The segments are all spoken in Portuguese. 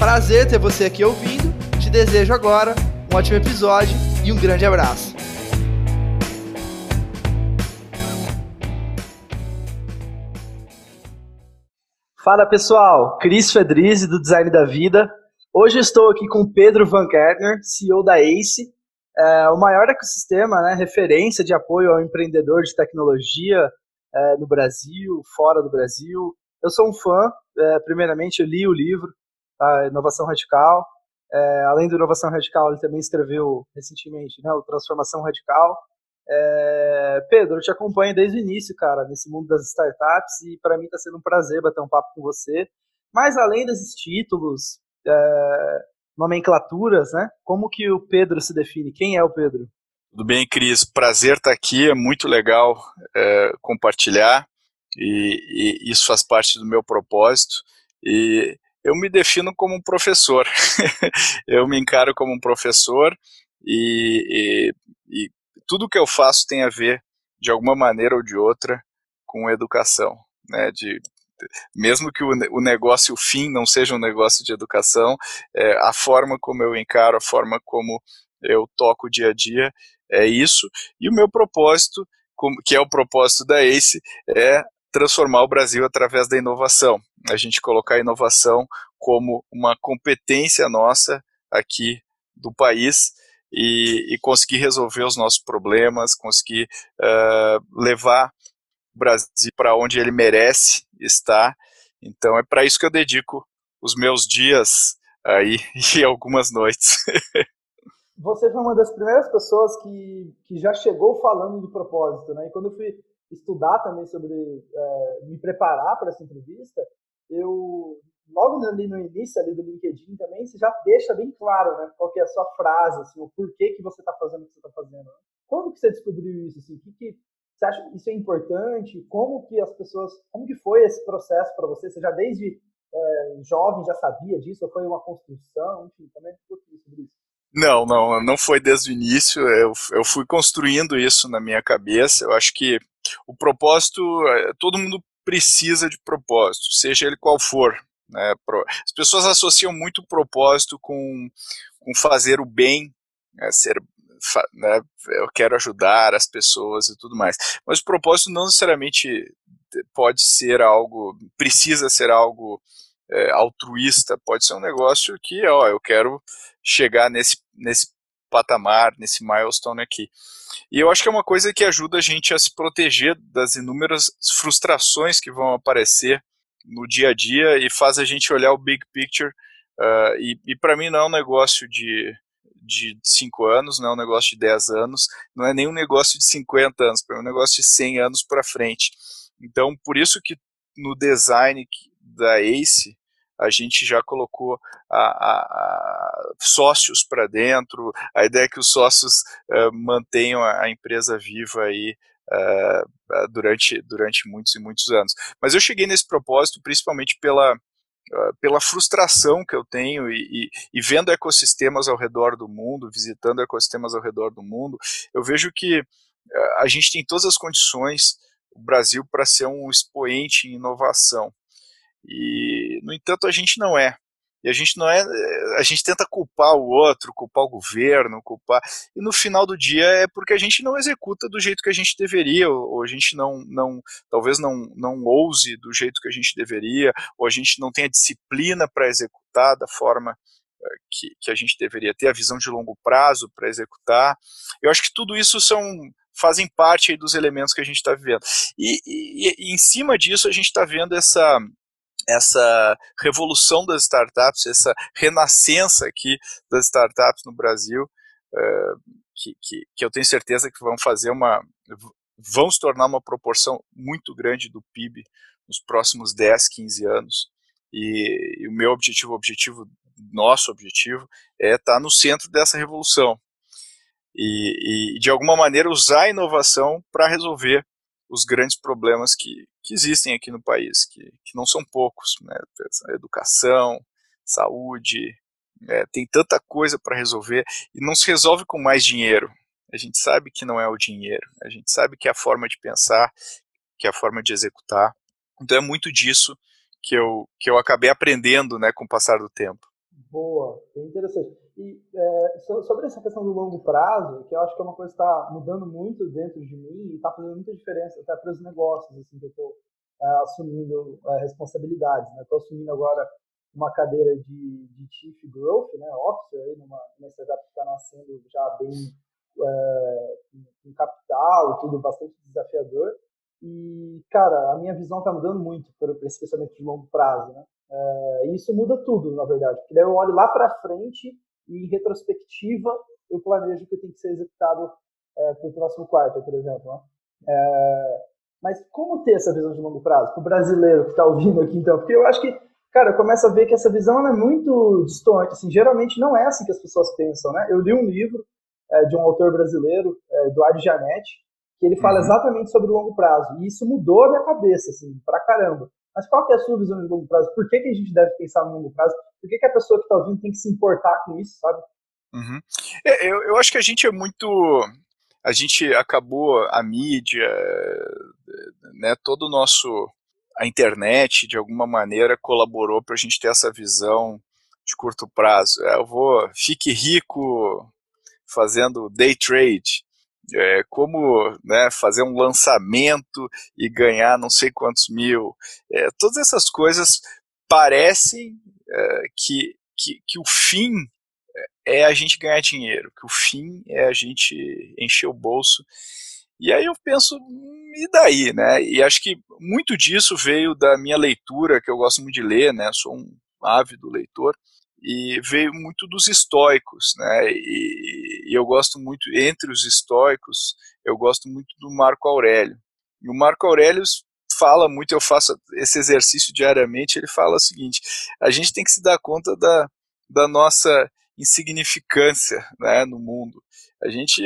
Prazer ter você aqui ouvindo. Te desejo agora um ótimo episódio e um grande abraço. Fala pessoal, Cris Fedrizzi do Design da Vida. Hoje estou aqui com Pedro Van Kerner, CEO da ACE, é, o maior ecossistema, né, referência de apoio ao empreendedor de tecnologia é, no Brasil, fora do Brasil. Eu sou um fã, é, primeiramente eu li o livro, a Inovação Radical. É, além do Inovação Radical, ele também escreveu recentemente né, o Transformação Radical. É, Pedro, eu te acompanho desde o início, cara, nesse mundo das startups e para mim está sendo um prazer bater um papo com você. Mas além desses títulos, é, nomenclaturas, né? Como que o Pedro se define? Quem é o Pedro? Tudo bem, Cris? Prazer estar aqui, é muito legal é, compartilhar e, e, isso faz parte do meu propósito. E eu me defino como um professor. eu me encaro como um professor e, e, e tudo que eu faço tem a ver, de alguma maneira ou de outra, com educação. Né, de, mesmo que o, o negócio, o fim, não seja um negócio de educação, é, a forma como eu encaro, a forma como eu toco o dia a dia, é isso. E o meu propósito, que é o propósito da ACE, é transformar o Brasil através da inovação. A gente colocar a inovação como uma competência nossa aqui do país e, e conseguir resolver os nossos problemas, conseguir uh, levar o Brasil para onde ele merece estar. Então é para isso que eu dedico os meus dias aí e algumas noites. Você foi uma das primeiras pessoas que, que já chegou falando do propósito, né? E quando eu fui estudar também sobre, é, me preparar para essa entrevista, eu, logo ali no início ali do LinkedIn também, você já deixa bem claro, né? Qual que é a sua frase, assim, o porquê que você está fazendo o que você está fazendo. Né? Quando que você descobriu isso, assim? Que, que você acha que isso é importante? Como que as pessoas, como que foi esse processo para você? Você já desde é, jovem já sabia disso? Ou foi uma construção? Enfim, também um pouquinho sobre isso. Não, não, não foi desde o início. Eu, eu fui construindo isso na minha cabeça. Eu acho que o propósito, é, todo mundo precisa de propósito, seja ele qual for. Né? As pessoas associam muito propósito com, com fazer o bem, né? ser, né? eu quero ajudar as pessoas e tudo mais. Mas o propósito não necessariamente pode ser algo, precisa ser algo é, altruísta, pode ser um negócio que, ó, eu quero chegar nesse, nesse patamar, nesse milestone aqui. E eu acho que é uma coisa que ajuda a gente a se proteger das inúmeras frustrações que vão aparecer no dia a dia e faz a gente olhar o big picture. Uh, e, e para mim não é um negócio de de 5 anos, não é um negócio de 10 anos, não é nem um negócio de 50 anos, é um negócio de 100 anos para frente. Então, por isso que no design da ACE, a gente já colocou a, a, a sócios para dentro, a ideia é que os sócios uh, mantenham a, a, empresa viva aí uh, durante, durante muitos e muitos anos. Mas eu cheguei nesse propósito principalmente pela, pela frustração que eu tenho e, e, e, vendo ecossistemas ao redor do mundo, visitando ecossistemas ao redor do mundo, eu vejo que a gente tem todas as condições, o Brasil, para ser um expoente em inovação. E, no entanto, a gente não é. E a gente não é, a gente tenta culpar o outro, culpar o governo, culpar, e no final do dia é porque a gente não executa do jeito que a gente deveria, ou, a gente não, não, talvez não, não ouse do jeito que a gente deveria, ou a gente não tem a disciplina para executar da forma eh, que, que a gente deveria ter, a visão de longo prazo para executar. Eu acho que tudo isso são fazem parte dos elementos que a gente está vivendo. E, e, e, em cima disso a gente está vendo essa essa revolução das startups, essa renascença aqui das startups no Brasil, uh, que, que, que, eu tenho certeza que vão fazer uma, vão se tornar uma proporção muito grande do PIB nos próximos 10, 15 anos. E, e o meu objetivo, o objetivo, nosso objetivo, é estar tá no centro dessa revolução. E, e de alguma maneira usar a inovação para resolver os grandes problemas que, que existem aqui no país, que, que não são poucos, né? educação, saúde, é, tem tanta coisa para resolver e não se resolve com mais dinheiro. A gente sabe que não é o dinheiro, a gente sabe que é a forma de pensar, que é a forma de executar. Então é muito disso que eu, que eu acabei aprendendo né, com o passar do tempo. Boa, interessante. E é, sobre essa questão do longo prazo, que eu acho que é uma coisa que está mudando muito dentro de mim e está fazendo muita diferença até para os negócios, assim, que eu estou é, assumindo é, responsabilidades. Estou né? assumindo agora uma cadeira de, de Chief Growth, né, Officer, aí numa, numa startup que está nascendo já bem é, com capital e tudo bastante desafiador. E, cara, a minha visão está mudando muito para esse pensamento de longo prazo, né? É, e isso muda tudo, na verdade, porque daí eu olho lá para frente e, em retrospectiva, eu planejo o que tem que ser executado é, para o próximo quarto, por exemplo. Né? É, mas como ter essa visão de longo prazo? Para o brasileiro que está ouvindo aqui, então, porque eu acho que cara, eu começo a ver que essa visão é muito distante. Assim, geralmente não é assim que as pessoas pensam, né? Eu li um livro é, de um autor brasileiro, é, Eduardo Janetti, que ele fala uhum. exatamente sobre o longo prazo. E isso mudou a minha cabeça, assim, pra caramba. Mas qual que é a sua visão de longo prazo? Por que, que a gente deve pensar no longo prazo? Por que, que a pessoa que está ouvindo tem que se importar com isso, sabe? Uhum. É, eu, eu acho que a gente é muito a gente acabou a mídia, né, todo o nosso a internet de alguma maneira colaborou para a gente ter essa visão de curto prazo. É, eu vou fique rico fazendo day trade, é, como né, fazer um lançamento e ganhar não sei quantos mil. É, todas essas coisas parecem é, que, que, que o fim é a gente ganhar dinheiro, que o fim é a gente encher o bolso. E aí eu penso, e daí, né? E acho que muito disso veio da minha leitura, que eu gosto muito de ler, né? Sou um ávido leitor e veio muito dos estoicos, né? E, e, eu gosto muito entre os estoicos, eu gosto muito do Marco Aurélio. E o Marco Aurélio fala muito, eu faço esse exercício diariamente, ele fala o seguinte: a gente tem que se dar conta da, da nossa insignificância, né, no mundo. A gente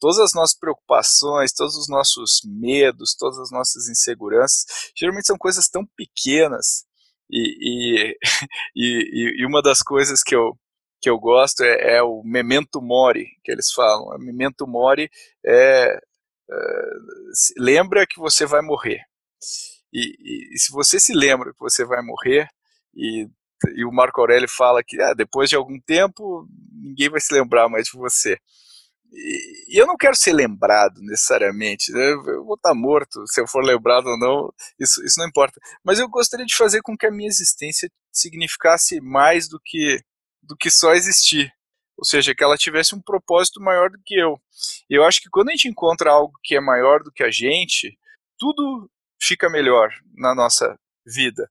todas as nossas preocupações, todos os nossos medos, todas as nossas inseguranças, geralmente são coisas tão pequenas e, e, e, e uma das coisas que eu, que eu gosto é, é, o memento mori, que eles falam. O memento mori é, é lembra que você vai morrer. E, e, se você se lembra que você vai morrer, e, e o Marco Aurélio fala que ah, depois de algum tempo ninguém vai se lembrar mais de você. E, eu não quero ser lembrado necessariamente, né? eu vou estar morto, se eu for lembrado ou não, isso, isso não importa. Mas eu gostaria de fazer com que a minha existência significasse mais do que, do que só existir. Ou seja, que ela tivesse um propósito maior do que eu. E eu acho que quando a gente encontra algo que é maior do que a gente, tudo fica melhor na nossa vida.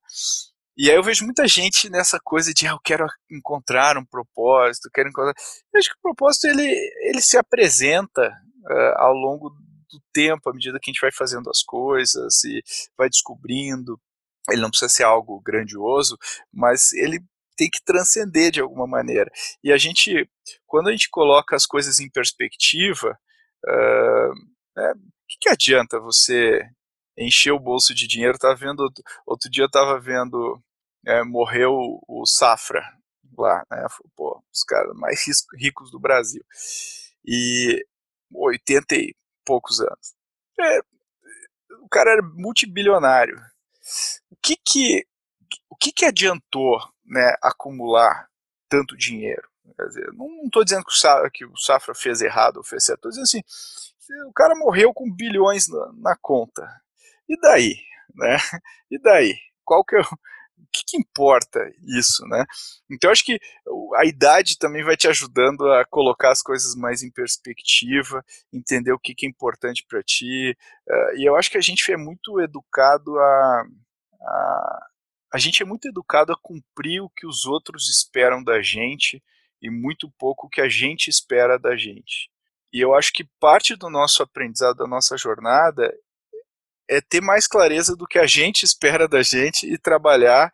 E aí eu vejo muita gente nessa coisa de ah, eu quero encontrar um propósito, quero encontrar. Eu acho que o propósito ele, ele se apresenta uh, ao longo do tempo, à medida que a gente vai fazendo as coisas e vai descobrindo. Ele não precisa ser algo grandioso, mas ele tem que transcender de alguma maneira. E a gente, quando a gente coloca as coisas em perspectiva, uh, é, o que, que adianta você encher o bolso de dinheiro. Tava vendo outro dia eu tava vendo é, morreu o Safra lá, né? Pô, os caras mais ricos do Brasil e 80 e poucos anos. É, o cara era multibilionário. O que que o que que adiantou, né, acumular tanto dinheiro? Dizer, não estou dizendo que o, Safra, que o Safra fez errado ou fez certo, estou dizendo assim, o cara morreu com bilhões na, na conta. E daí? Né? E daí? Qual que é o, que, que, importa isso, né? Então acho que a idade também vai te ajudando a colocar as coisas mais em perspectiva, entender o que, que é importante para ti. Uh, e eu acho que a gente é muito educado a, a, a gente é muito educado a cumprir o que os outros esperam da gente e muito pouco o que a gente espera da gente. E eu acho que parte do nosso aprendizado, da nossa jornada, é ter mais clareza do que a gente espera da gente e trabalhar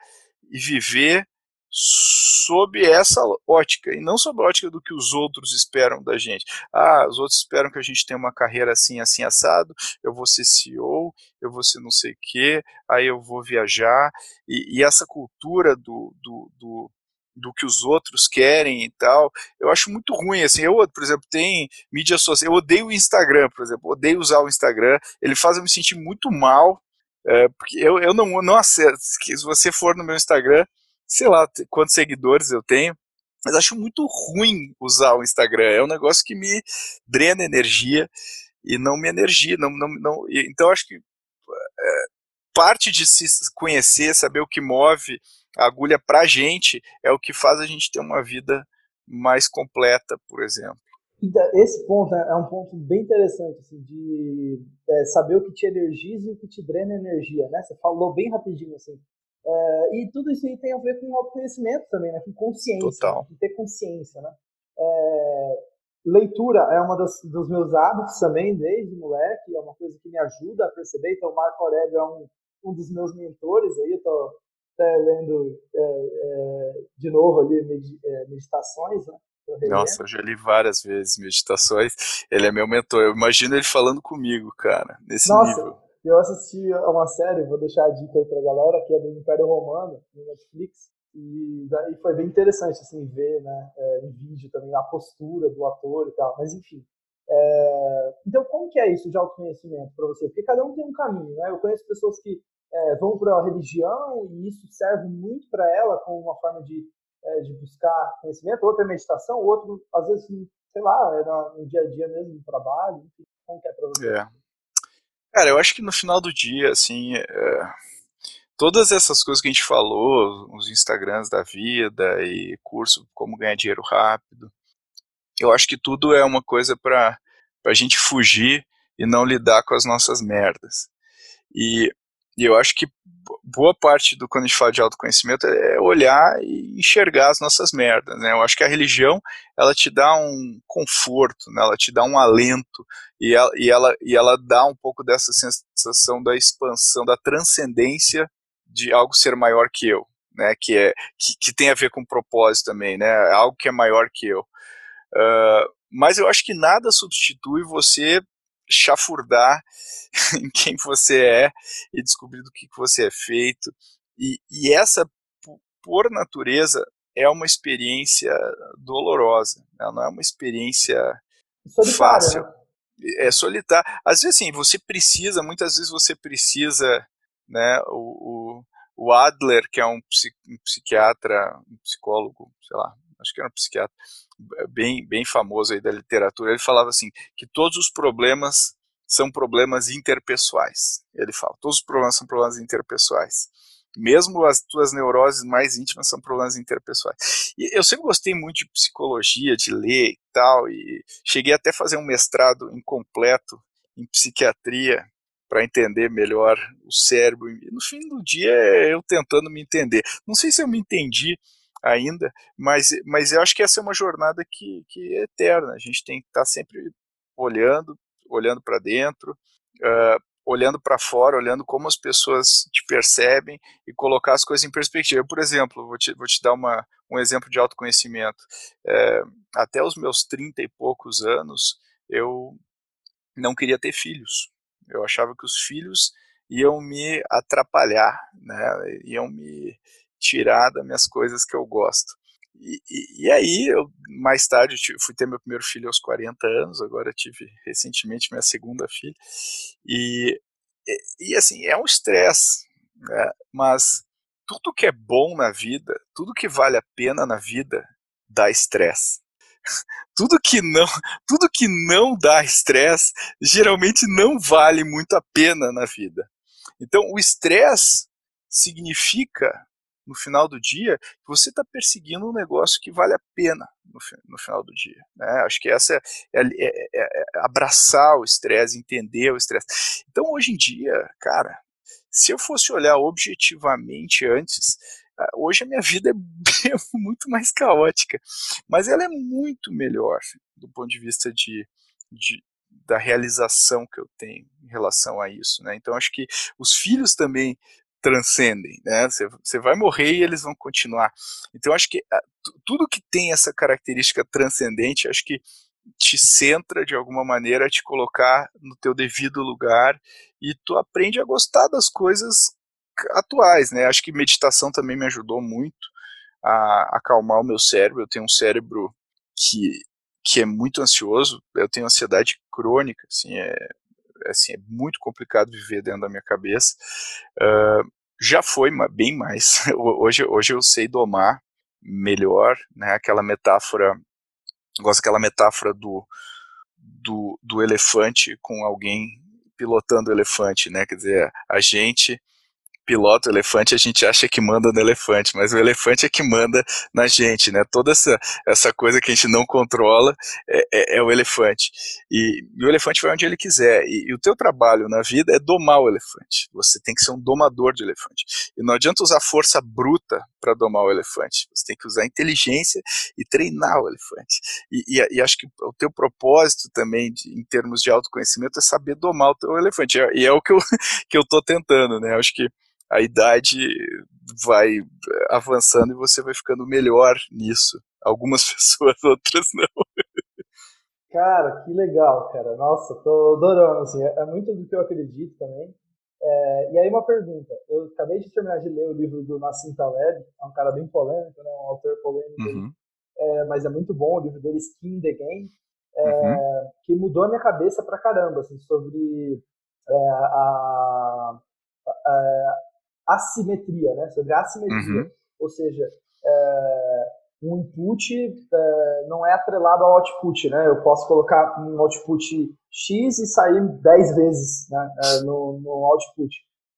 e viver sob essa ótica e não sob a ótica do que os outros esperam da gente. Ah, os outros esperam que a gente tenha uma carreira assim, assim assado. Eu vou ser CEO, eu vou ser não sei o quê, aí eu vou viajar e, e essa cultura do, do, do do que os outros querem e tal. Eu acho muito ruim, assim, eu, por exemplo, tem mídia social, eu odeio o Instagram, por exemplo, odeio usar o Instagram, ele faz eu me sentir muito mal, é, porque eu, eu não, não acesso, se você for no meu Instagram, sei lá quantos seguidores eu tenho, mas acho muito ruim usar o Instagram. É um negócio que me drena energia e não me energia. Não, não, não, então acho que é, parte de se conhecer, saber o que move a agulha para a gente é o que faz a gente ter uma vida mais completa, por exemplo. Esse ponto é um ponto bem interessante, assim, de é, saber o que te energiza e o que te drena energia, né? Você falou bem rapidinho, assim, é, e tudo isso aí tem a ver com autoconhecimento também, né? com consciência, né? ter consciência. Né? É, leitura é uma das, dos meus hábitos também, desde moleque, é uma coisa que me ajuda a perceber. Então, o Marco Aurélio é um, um dos meus mentores aí, eu estou até lendo é, é, de novo ali é, meditações, né? Nossa, eu já li várias vezes meditações. Ele é meu mentor. Eu imagino ele falando comigo, cara, nesse Nossa, nível. Eu assisti a uma série, vou deixar a dica aí pra galera, que é do Império Romano, no Netflix, e daí foi bem interessante, assim, ver, né, é, em vídeo também a postura do ator e tal, mas enfim. É... Então, como que é isso de autoconhecimento para você? Porque cada um tem um caminho, né? Eu conheço pessoas que é, vão para a religião e isso serve muito para ela como uma forma de, é, de buscar conhecimento, outra é meditação, outro, às vezes, sei lá, é no, dia a dia mesmo, no trabalho, como que é para você? É. Cara, eu acho que no final do dia, assim, é, todas essas coisas que a gente falou, os Instagrams da vida e curso como ganhar dinheiro rápido, eu acho que tudo é uma coisa para a gente fugir e não lidar com as nossas merdas. E, e eu acho que boa parte do quando a gente fala de autoconhecimento é olhar e enxergar as nossas merdas, né? Eu acho que a religião, ela te dá um conforto, né? Ela te dá um alento e ela, e ela, e ela dá um pouco dessa sensação da expansão, da transcendência de algo ser maior que eu, né? Que é que, que tem a ver com propósito também, né? Algo que é maior que eu. Uh, mas eu acho que nada substitui você chafurdar em quem você é e descobrir do que, que você é feito. E, e essa, por natureza, é uma experiência dolorosa, né? não é uma experiência fácil. Né? É solitário. Às vezes, assim, você precisa, muitas vezes você precisa, né, o, o, Adler, que é um, um psiquiatra, um psicólogo, sei lá, acho que era um psiquiatra bem, bem famoso aí da literatura, ele falava assim, que todos os problemas são problemas interpessoais. Ele fala, todos os problemas são problemas interpessoais. Mesmo as tuas neuroses mais íntimas são problemas interpessoais. E eu sempre gostei muito de psicologia, de ler e tal, e cheguei até a fazer um mestrado incompleto em psiquiatria para entender melhor o cérebro. E no fim do dia, eu tentando me entender. Não sei se eu me entendi ainda, mas, mas eu acho que essa é uma jornada que, que é eterna. A gente tem que estar tá sempre olhando, olhando para dentro, uh, olhando para fora, olhando como as pessoas te percebem e colocar as coisas em perspectiva. Por exemplo, vou te, vou te dar uma, um exemplo de autoconhecimento. É, até os meus 30 e poucos anos, eu não queria ter filhos. Eu achava que os filhos iam me atrapalhar, né? iam me tirar das minhas coisas que eu gosto. E, e, e, aí, eu, mais tarde, eu fui ter meu primeiro filho aos 40 anos, agora tive recentemente minha segunda filha. E, e, e assim, é um estresse, né? mas tudo que é bom na vida, tudo que vale a pena na vida, dá estresse. tudo que não, tudo que não dá estresse, geralmente não vale muito a pena na vida. Então, o estresse significa no final do dia, você está perseguindo um negócio que vale a pena no, no final do dia. Né? Acho que essa é, é, é, é, é abraçar o estresse, entender o estresse. Então, hoje em dia, cara, se eu fosse olhar objetivamente antes, ah, hoje a minha vida é muito mais caótica, mas ela é muito melhor do ponto de vista de, de da realização que eu tenho em relação a isso, né? Então acho que os filhos também transcendem, né? Você vai morrer e eles vão continuar. Então acho que ah, tudo que tem essa característica transcendente, acho que te centra de alguma maneira a te colocar no teu devido lugar e tu aprende a gostar das coisas atuais, né? Acho que meditação também me ajudou muito a acalmar o meu cérebro. Eu tenho um cérebro que, que é muito ansioso, eu tenho ansiedade crônica, assim, é, assim, é muito complicado viver dentro da minha cabeça. Uh, já foi bem mais. Hoje, hoje eu sei domar melhor, né? Aquela metáfora, gosto daquela metáfora do, do, do elefante com alguém pilotando o elefante, né? Quer dizer, a gente pilota o elefante, a gente acha que manda no elefante, mas o elefante é que manda na gente, né? Toda essa, essa coisa que a gente não controla é, é, é o elefante. E, e, o elefante vai onde ele quiser. E, e, o teu trabalho na vida é domar o elefante. Você tem que ser um domador de elefante. E não adianta usar força bruta para domar o elefante. Você tem que usar inteligência e treinar o elefante. E, e acho que o teu propósito também, de, em termos de autoconhecimento, é saber domar o teu elefante. E é o que eu, que eu tô tentando, né? Acho que a idade vai avançando e você vai ficando melhor nisso. Algumas pessoas, outras não. Cara, que legal, cara. Nossa, tô adorando, assim, é muito do que eu acredito também. É, e aí uma pergunta, eu acabei de terminar de ler o livro do Nassim Taleb, é um cara bem polêmico, né, um autor polêmico, uhum. é, mas é muito bom o livro dele, Skin the Game, é, uhum. que mudou a minha cabeça pra caramba, assim, sobre é, a, a, assimetria, né? Sobre assimetria. Uhum. Ou seja, é, um input é, não é atrelado ao output, né? Eu posso colocar um output X e sair 10 vezes né, é, no, no output.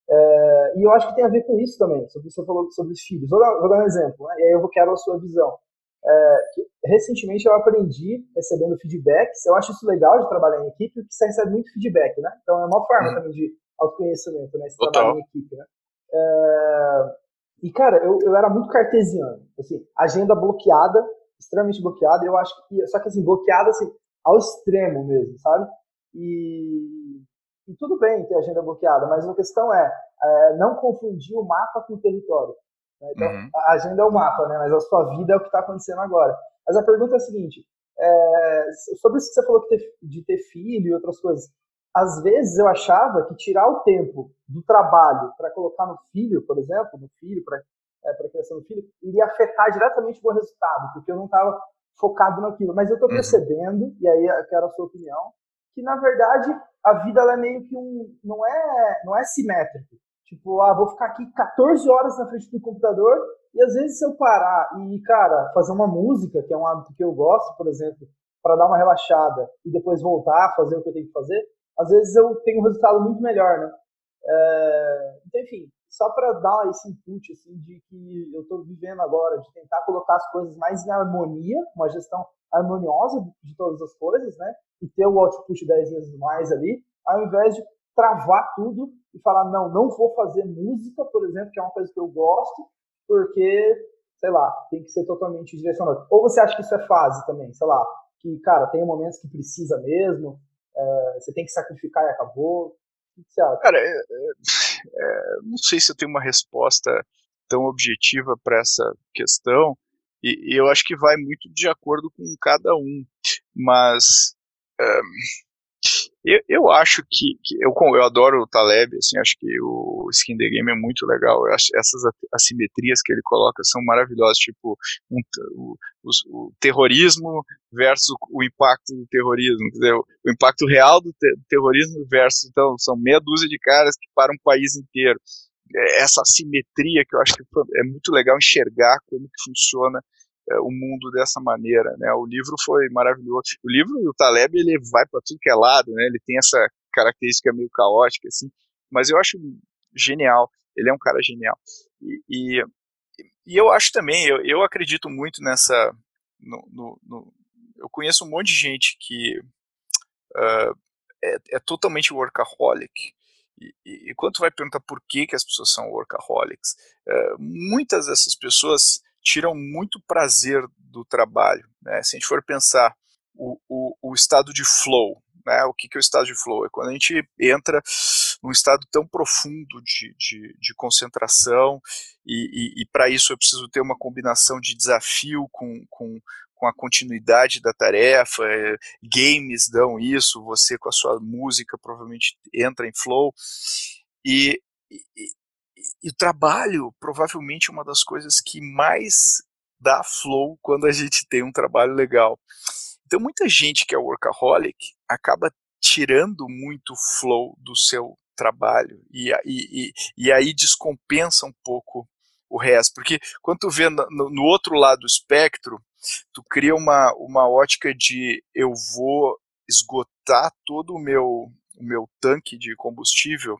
É, e eu acho que tem a ver com isso também, sobre você falou sobre os filhos. Vou dar, vou dar um exemplo, né, e aí eu quero a sua visão. É, recentemente eu aprendi recebendo feedbacks, eu acho isso legal de trabalhar em equipe, porque você recebe muito feedback, né? Então é uma forma uhum. também de autoconhecimento, né? Esse trabalho em equipe, né? É... E, cara, eu, eu era muito cartesiano. Assim, agenda bloqueada, extremamente bloqueada. Eu acho que. Só que, assim, bloqueada assim, ao extremo mesmo, sabe? E, e tudo bem ter agenda bloqueada, mas a questão é, é não confundir o mapa com o território. Né? Então, uhum. a agenda é o mapa, né? Mas a sua vida é o que está acontecendo agora. Mas a pergunta é a seguinte: é, sobre isso que você falou que ter, de ter filho e outras coisas, às vezes eu achava que tirar o tempo do trabalho para colocar no filho, por exemplo, no filho, para é, a criação do filho, iria afetar diretamente o meu resultado, porque eu não estava focado naquilo. Mas eu estou uhum. percebendo, e aí eu quero a sua opinião, que na verdade a vida é meio que um. não é, não é simétrico. Tipo, ah, vou ficar aqui 14 horas na frente do computador e às vezes se eu parar e, cara, fazer uma música, que é um hábito que eu gosto, por exemplo, para dar uma relaxada e depois voltar a fazer o que eu tenho que fazer, às vezes eu tenho um resultado muito melhor, né? É, então, enfim, só para dar esse input assim, de que eu estou vivendo agora, de tentar colocar as coisas mais em harmonia, uma gestão harmoniosa de todas as coisas, né? E ter o output 10 vezes mais ali, ao invés de travar tudo e falar, não, não vou fazer música, por exemplo, que é uma coisa que eu gosto, porque, sei lá, tem que ser totalmente direcionado. Ou você acha que isso é fase também, sei lá, que, cara, tem momentos que precisa mesmo, é, você tem que sacrificar e acabou? O que você acha? Cara, é, é, é, não sei se eu tenho uma resposta tão objetiva para essa questão, e, e, eu acho que vai muito de acordo com cada um, mas eu, eu acho que, que, eu, eu adoro o Taleb, assim, acho que o Skin the Game é muito legal. Eu acho essas assimetrias que ele coloca são maravilhosas, tipo um, o, o, o, terrorismo versus o, impacto do terrorismo, dizer, o, o, impacto real do, te, do terrorismo versus então são meia dúzia de caras que param um país inteiro. É, essa assimetria que eu acho que é muito legal enxergar como que funciona o mundo dessa maneira, né? O livro foi maravilhoso. O livro e o Taleb ele vai para tudo que é lado, né? Ele tem essa característica meio caótica assim, mas eu acho genial. Ele é um cara genial. E, e, e eu acho também, eu, eu acredito muito nessa. No, no, no, eu conheço um monte de gente que uh, é, é, totalmente workaholic. E, e, quando tu vai perguntar por que, que as pessoas são workaholics, uh, muitas dessas pessoas tiram muito prazer do trabalho. Né? Se a gente for pensar o, o, o estado de flow, né? o que, que é o estado de flow? É quando a gente entra num estado tão profundo de, de, de concentração, e, e, e para isso eu preciso ter uma combinação de desafio com, com, com a continuidade da tarefa, é, games dão isso, você com a sua música provavelmente entra em flow, e, e, e o trabalho provavelmente é uma das coisas que mais dá flow quando a gente tem um trabalho legal. Então muita gente que é workaholic acaba tirando muito flow do seu trabalho e, e, e aí descompensa um pouco o resto, porque quando tu vê no, no outro lado do espectro, tu cria uma, uma ótica de eu vou esgotar todo o meu, o meu tanque de combustível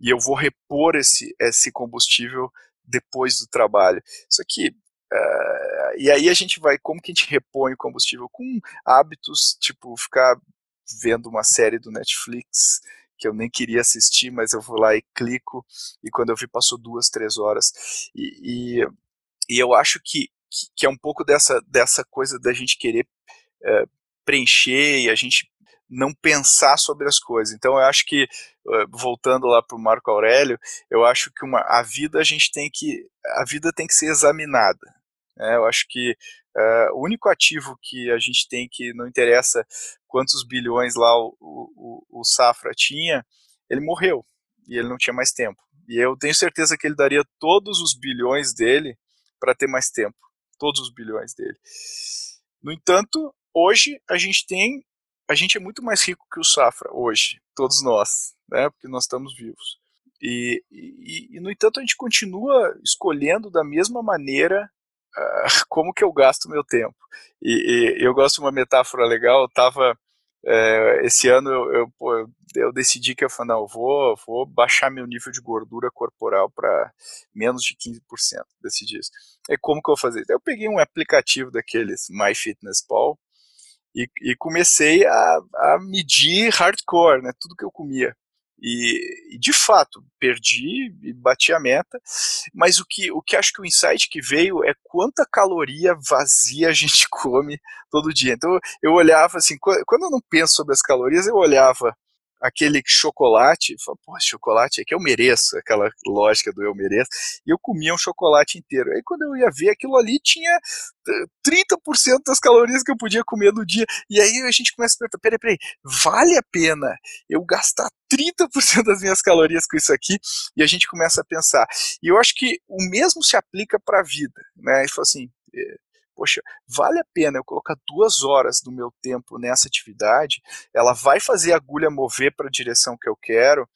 e eu vou repor esse, esse combustível depois do trabalho. Isso aqui. Uh, e aí a gente vai, como que a gente repõe o combustível? Com hábitos, tipo, ficar vendo uma série do Netflix que eu nem queria assistir, mas eu vou lá e clico, e quando eu vi passou duas, três horas. E, e, e eu acho que, que é um pouco dessa, dessa coisa da gente querer é, preencher e a gente não pensar sobre as coisas. Então eu acho que voltando lá para o Marco Aurélio, eu acho que uma, a vida a gente tem que a vida tem que ser examinada. Né? Eu acho que uh, o único ativo que a gente tem que não interessa quantos bilhões lá o, o, o Safra tinha, ele morreu e ele não tinha mais tempo. E eu tenho certeza que ele daria todos os bilhões dele para ter mais tempo, todos os bilhões dele. No entanto, hoje a gente tem a gente é muito mais rico que o Safra hoje, todos nós, né? Porque nós estamos vivos. E, e, e no entanto, a gente continua escolhendo da mesma maneira uh, como que eu gasto meu tempo. E, e, eu gosto de uma metáfora legal. Eu tava é, esse ano eu, eu, eu, decidi que eu falei, não, eu vou, vou baixar meu nível de gordura corporal para menos de 15%, decidi isso. E como que eu vou fazer? Eu peguei um aplicativo daqueles MyFitnessPal e, e comecei a, a, medir hardcore, né, tudo que eu comia. E, e, de fato, perdi e bati a meta, mas o que, o que acho que o insight que veio é quanta caloria vazia a gente come todo dia. Então eu olhava assim, quando eu não penso sobre as calorias, eu olhava aquele chocolate, falava, pô, chocolate aqui eu mereço, aquela lógica do eu mereço, e eu comia um chocolate inteiro. Aí quando eu ia ver, aquilo ali tinha 30% das calorias que eu podia comer no dia, e aí a gente começa a perguntar, peraí, peraí, vale a pena eu gastar 30% das minhas calorias com isso aqui? E a gente começa a pensar. E eu acho que o mesmo se aplica para a vida, né? E fala assim, é, poxa, vale a pena eu colocar duas horas do meu tempo nessa atividade, ela vai fazer a agulha mover para a direção que eu quero,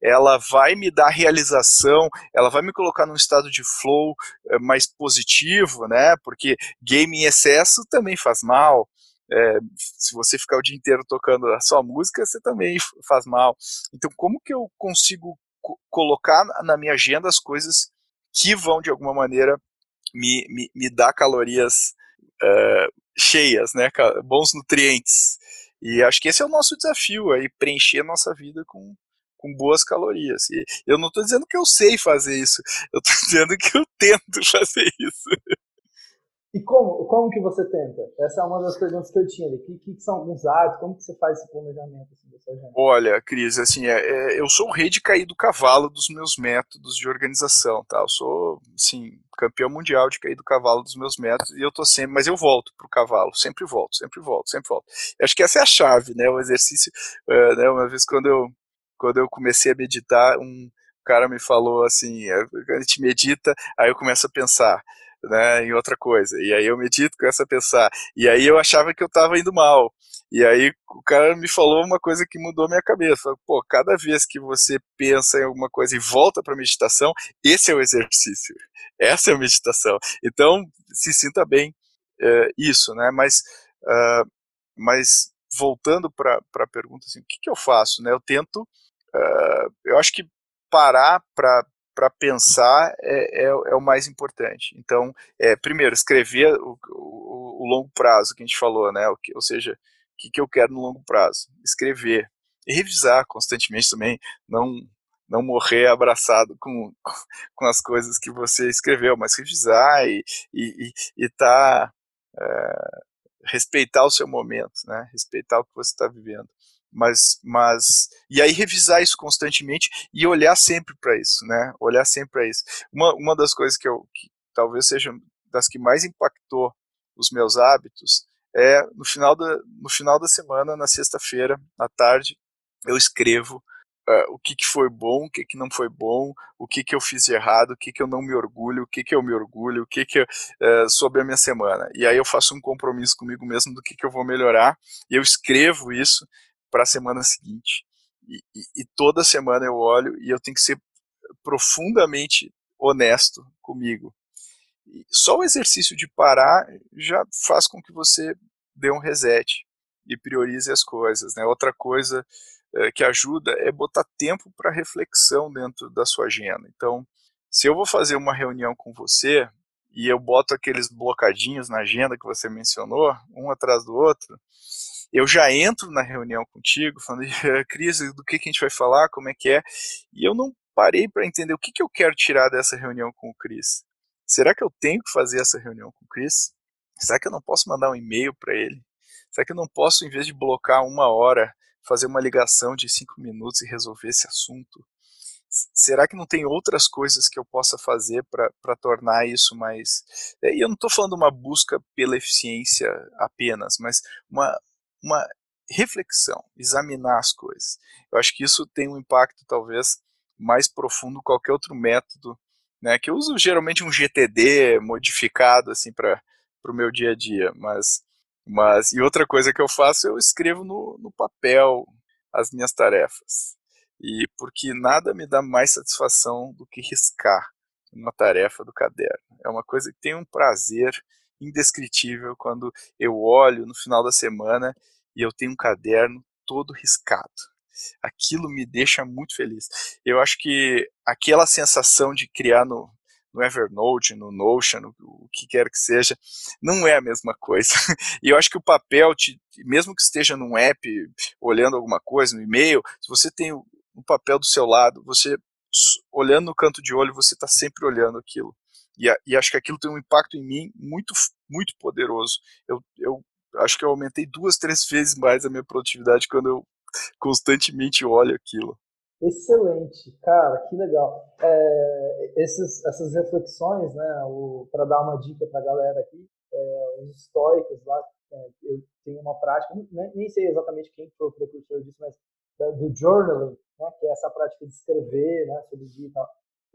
ela vai me dar realização, ela vai me colocar num estado de flow é, mais positivo, né? Porque game em excesso também faz mal. É, se você ficar o dia inteiro tocando a sua música, você também faz mal. Então, como que eu consigo co colocar na minha agenda as coisas que vão, de alguma maneira, me, me, me dá calorias uh, cheias, né, bons nutrientes. E acho que esse é o nosso desafio, aí, preencher a nossa vida com, com boas calorias. E eu não estou dizendo que eu sei fazer isso, eu estou dizendo que eu tento fazer isso. E como, como que você tenta? Essa é uma das perguntas que eu tinha ali. O que, que, são alguns hábitos? Como que você faz esse planejamento assim, dessa? Olha, Cris, assim, é, é, eu sou o rei de cair do cavalo dos meus métodos de organização, tá? Eu sou, assim, campeão mundial de cair do cavalo dos meus métodos e eu tô sempre, mas eu volto pro cavalo, sempre volto, sempre volto, sempre volto. Acho que essa é a chave, né? O exercício, uh, né? Uma vez quando eu quando eu comecei a meditar, um cara me falou assim, é, a gente medita, aí eu começo a pensar, né, em outra coisa. E aí eu medito, começo a pensar. E aí eu achava que eu estava indo mal. E aí o cara me falou uma coisa que mudou minha cabeça. Pô, cada vez que você pensa em alguma coisa e volta para a meditação, esse é o exercício. Essa é a meditação. Então, se sinta bem é, isso, né? Mas, uh, mas voltando para a pergunta, assim, o que, que eu faço? Né? Eu tento, uh, eu acho que parar para para pensar é, é, é, o mais importante. Então, é, primeiro, escrever o, o, o, longo prazo que a gente falou, né? Que, ou seja, o que, que eu quero no longo prazo. Escrever. E revisar constantemente também. Não, não morrer abraçado com, com as coisas que você escreveu, mas revisar e, e, e, e tá, é, respeitar o seu momento, né? respeitar o que você está vivendo. Mas, mas e aí revisar isso constantemente e olhar sempre para isso, né? Olhar sempre para isso. Uma, uma das coisas que eu que talvez seja das que mais impactou os meus hábitos é no final da, no final da semana, na sexta-feira, à tarde, eu escrevo uh, o que, que foi bom, o que, que não foi bom, o que, que eu fiz de errado, o que, que eu não me orgulho, o que, que eu me orgulho, o que, que eu, uh, sobre a minha semana. E aí eu faço um compromisso comigo mesmo do que, que eu vou melhorar, e eu escrevo isso para a semana seguinte. E, e, e toda semana eu olho e eu tenho que ser profundamente honesto comigo. E só o exercício de parar já faz com que você dê um reset e priorize as coisas. Né? Outra coisa é, que ajuda é botar tempo para reflexão dentro da sua agenda. Então, se eu vou fazer uma reunião com você e eu boto aqueles blocadinhos na agenda que você mencionou, um atrás do outro, eu já entro na reunião contigo, falando, Cris, do que, que a gente vai falar, como é que é, e eu não parei para entender o que, que eu quero tirar dessa reunião com o Cris. Será que eu tenho que fazer essa reunião com o Cris? Será que eu não posso mandar um e-mail para ele? Será que eu não posso, em vez de blocar uma hora, fazer uma ligação de cinco minutos e resolver esse assunto? será que não tem outras coisas que eu possa fazer para tornar isso mais. É, e eu não estou falando uma busca pela eficiência apenas, mas uma, uma reflexão, examinar as coisas. Eu acho que isso tem um impacto talvez mais profundo que qualquer outro método, né? Que eu uso geralmente um GTD modificado assim para o meu dia a dia, mas mas e outra coisa que eu faço eu escrevo no, no papel as minhas tarefas e porque nada me dá mais satisfação do que riscar uma tarefa do caderno. É uma coisa que tem um prazer indescritível quando eu olho no final da semana e eu tenho um caderno todo riscado. Aquilo me deixa muito feliz. Eu acho que aquela sensação de criar no, no Evernote, no Notion, no, o que quer que seja, não é a mesma coisa. E eu acho que o papel, te, mesmo que esteja num app, olhando alguma coisa, no e-mail, se você tem o, o papel do seu lado, você olhando no canto de olho, você está sempre olhando aquilo. E, e, acho que aquilo tem um impacto em mim muito, muito poderoso. Eu, eu acho que eu aumentei duas, três vezes mais a minha produtividade quando eu constantemente olho aquilo. Excelente, cara, que legal. É, esses, essas reflexões, né, para dar uma dica para a galera aqui, é, os estoicos lá, é, eu tenho uma prática, nem, nem, sei exatamente quem foi o precursor disso, mas do journaling, né, que é essa prática de escrever né, sobre o dia e tal